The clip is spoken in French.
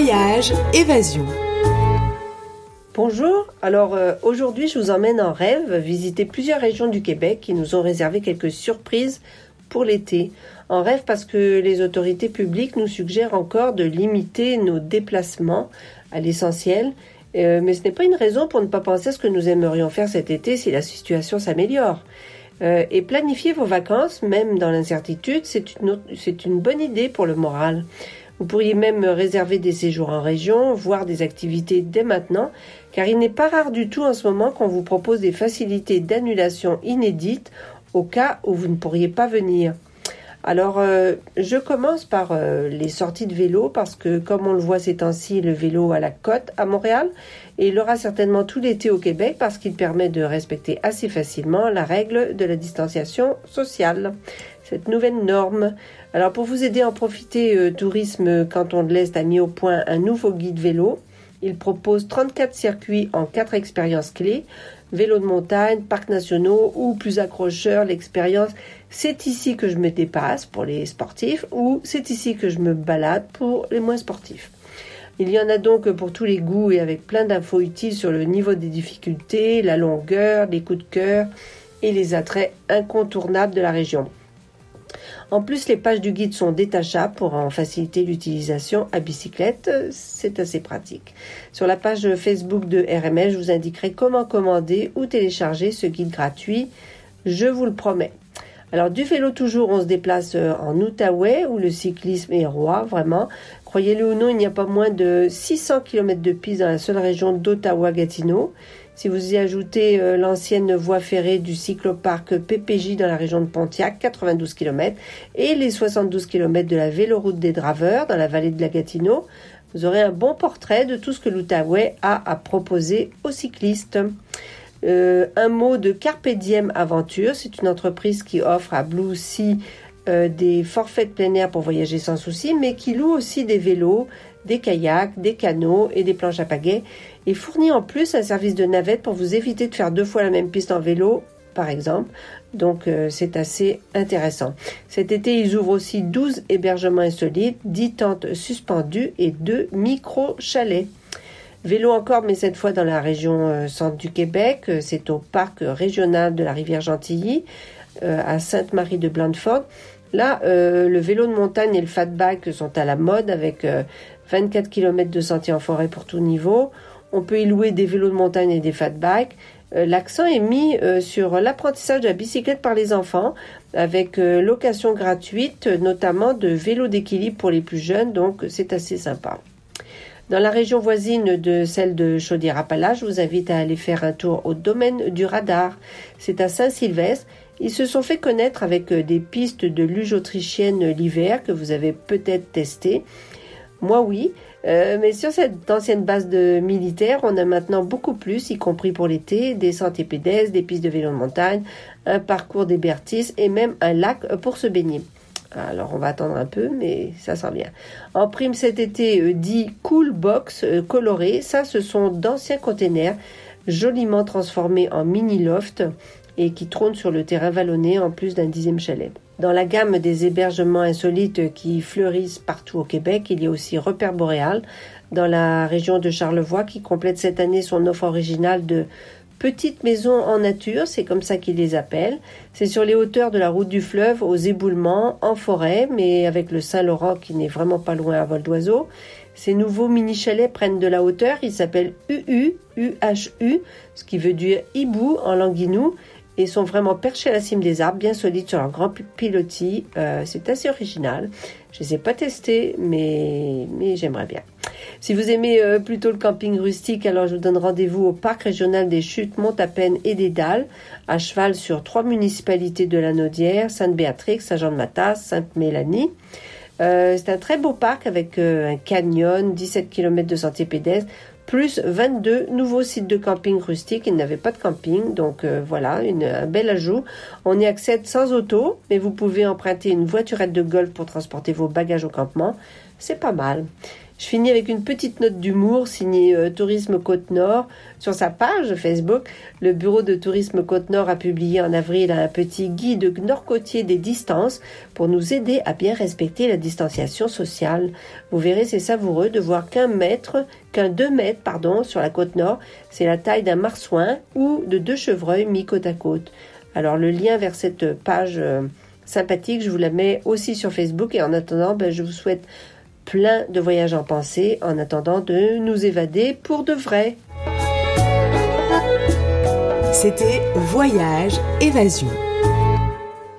Voyage, évasion. Bonjour, alors euh, aujourd'hui je vous emmène en rêve visiter plusieurs régions du Québec qui nous ont réservé quelques surprises pour l'été. En rêve parce que les autorités publiques nous suggèrent encore de limiter nos déplacements à l'essentiel, euh, mais ce n'est pas une raison pour ne pas penser à ce que nous aimerions faire cet été si la situation s'améliore. Euh, et planifier vos vacances, même dans l'incertitude, c'est une, c'est une bonne idée pour le moral. Vous pourriez même réserver des séjours en région, voire des activités dès maintenant, car il n'est pas rare du tout en ce moment qu'on vous propose des facilités d'annulation inédites au cas où vous ne pourriez pas venir. Alors, euh, je commence par euh, les sorties de vélo parce que, comme on le voit ces temps-ci, le vélo à la côte à Montréal et il aura certainement tout l'été au Québec parce qu'il permet de respecter assez facilement la règle de la distanciation sociale, cette nouvelle norme. Alors, pour vous aider à en profiter, euh, Tourisme Canton de l'Est a mis au point un nouveau guide vélo. Il propose 34 circuits en 4 expériences clés vélo de montagne, parcs nationaux ou plus accrocheur, l'expérience c'est ici que je me dépasse pour les sportifs ou c'est ici que je me balade pour les moins sportifs. Il y en a donc pour tous les goûts et avec plein d'infos utiles sur le niveau des difficultés, la longueur, les coups de cœur et les attraits incontournables de la région. En plus, les pages du guide sont détachables pour en faciliter l'utilisation à bicyclette. C'est assez pratique. Sur la page Facebook de RMS, je vous indiquerai comment commander ou télécharger ce guide gratuit. Je vous le promets. Alors du vélo toujours, on se déplace euh, en Outaouais où le cyclisme est roi, vraiment. Croyez-le ou non, il n'y a pas moins de 600 km de piste dans la seule région d'Ottawa-Gatineau. Si vous y ajoutez euh, l'ancienne voie ferrée du cycloparc PPJ dans la région de Pontiac, 92 km, et les 72 km de la véloroute des Draveurs dans la vallée de la Gatineau, vous aurez un bon portrait de tout ce que l'Outaouais a à proposer aux cyclistes. Euh, un mot de Carpe Diem Aventure, c'est une entreprise qui offre à Blue Sea euh, des forfaits de plein air pour voyager sans souci, mais qui loue aussi des vélos, des kayaks, des canots et des planches à pagaie, et fournit en plus un service de navette pour vous éviter de faire deux fois la même piste en vélo, par exemple. Donc euh, c'est assez intéressant. Cet été, ils ouvrent aussi 12 hébergements insolites, 10 tentes suspendues et 2 micro-chalets. Vélo encore, mais cette fois dans la région euh, centre du Québec. C'est au parc régional de la rivière Gentilly, à Sainte-Marie de Blandford. Là, euh, le vélo de montagne et le fat bike sont à la mode avec 24 euh, km de sentiers en forêt pour tout niveau. On peut y louer des vélos de montagne et des fat bikes. Euh, l'accent est mis sur l'apprentissage de la bicyclette par les enfants avec location gratuite, notamment de vélos d'équilibre pour les plus jeunes, donc c'est assez sympa. Dans la région voisine de celle de Chaudière-Appalaches, je vous invite à aller faire un tour au domaine du radar. C'est à Saint-Sylvestre ils se sont fait connaître avec euh, des pistes de luge autrichienne l'hiver que vous avez peut-être testé. Moi oui, euh, mais sur cette ancienne base de on a maintenant beaucoup plus, y compris pour l'été, des sentiers pédestres, des pistes de vélo de montagne, un parcours des Bertis et même un lac pour se baigner. Alors on va attendre un peu, mais ça sent bien. En prime cet été euh, dit Cool Box coloré, ça ce sont d'anciens containers joliment transformés en mini loft et qui trône sur le terrain vallonné en plus d'un dixième chalet. Dans la gamme des hébergements insolites qui fleurissent partout au Québec, il y a aussi Repère Boréal dans la région de Charlevoix qui complète cette année son offre originale de petites maisons en nature, c'est comme ça qu'ils les appellent. C'est sur les hauteurs de la route du fleuve, aux éboulements, en forêt, mais avec le Saint-Laurent qui n'est vraiment pas loin à vol d'oiseau. Ces nouveaux mini-chalets prennent de la hauteur, ils s'appellent UU, UHU, ce qui veut dire hibou en languinou, et sont vraiment perchés à la cime des arbres, bien solides sur leur grand pilotis. Euh, c'est assez original. Je ne les ai pas testés, mais, mais j'aimerais bien. Si vous aimez euh, plutôt le camping rustique, alors je vous donne rendez-vous au parc régional des Chutes, Montapen et des Dalles, à cheval sur trois municipalités de la Naudière, Sainte-Béatrix, Saint-Jean-de-Matas, Sainte-Mélanie. Euh, c'est un très beau parc avec un canyon, 17 km de sentiers pédestres, plus 22 nouveaux sites de camping rustique. Il n'avait pas de camping, donc euh, voilà, une, un bel ajout. On y accède sans auto, mais vous pouvez emprunter une voiturette de golf pour transporter vos bagages au campement. C'est pas mal. Je finis avec une petite note d'humour signée euh, Tourisme Côte-Nord. Sur sa page Facebook, le Bureau de Tourisme Côte-Nord a publié en avril un petit guide nord-côtier des distances pour nous aider à bien respecter la distanciation sociale. Vous verrez, c'est savoureux de voir qu'un mètre, qu'un deux mètres, pardon, sur la côte nord, c'est la taille d'un marsouin ou de deux chevreuils mis côte à côte. Alors le lien vers cette page euh, sympathique, je vous la mets aussi sur Facebook et en attendant, ben, je vous souhaite plein de voyages en pensée en attendant de nous évader pour de vrai. C'était Voyage Évasion.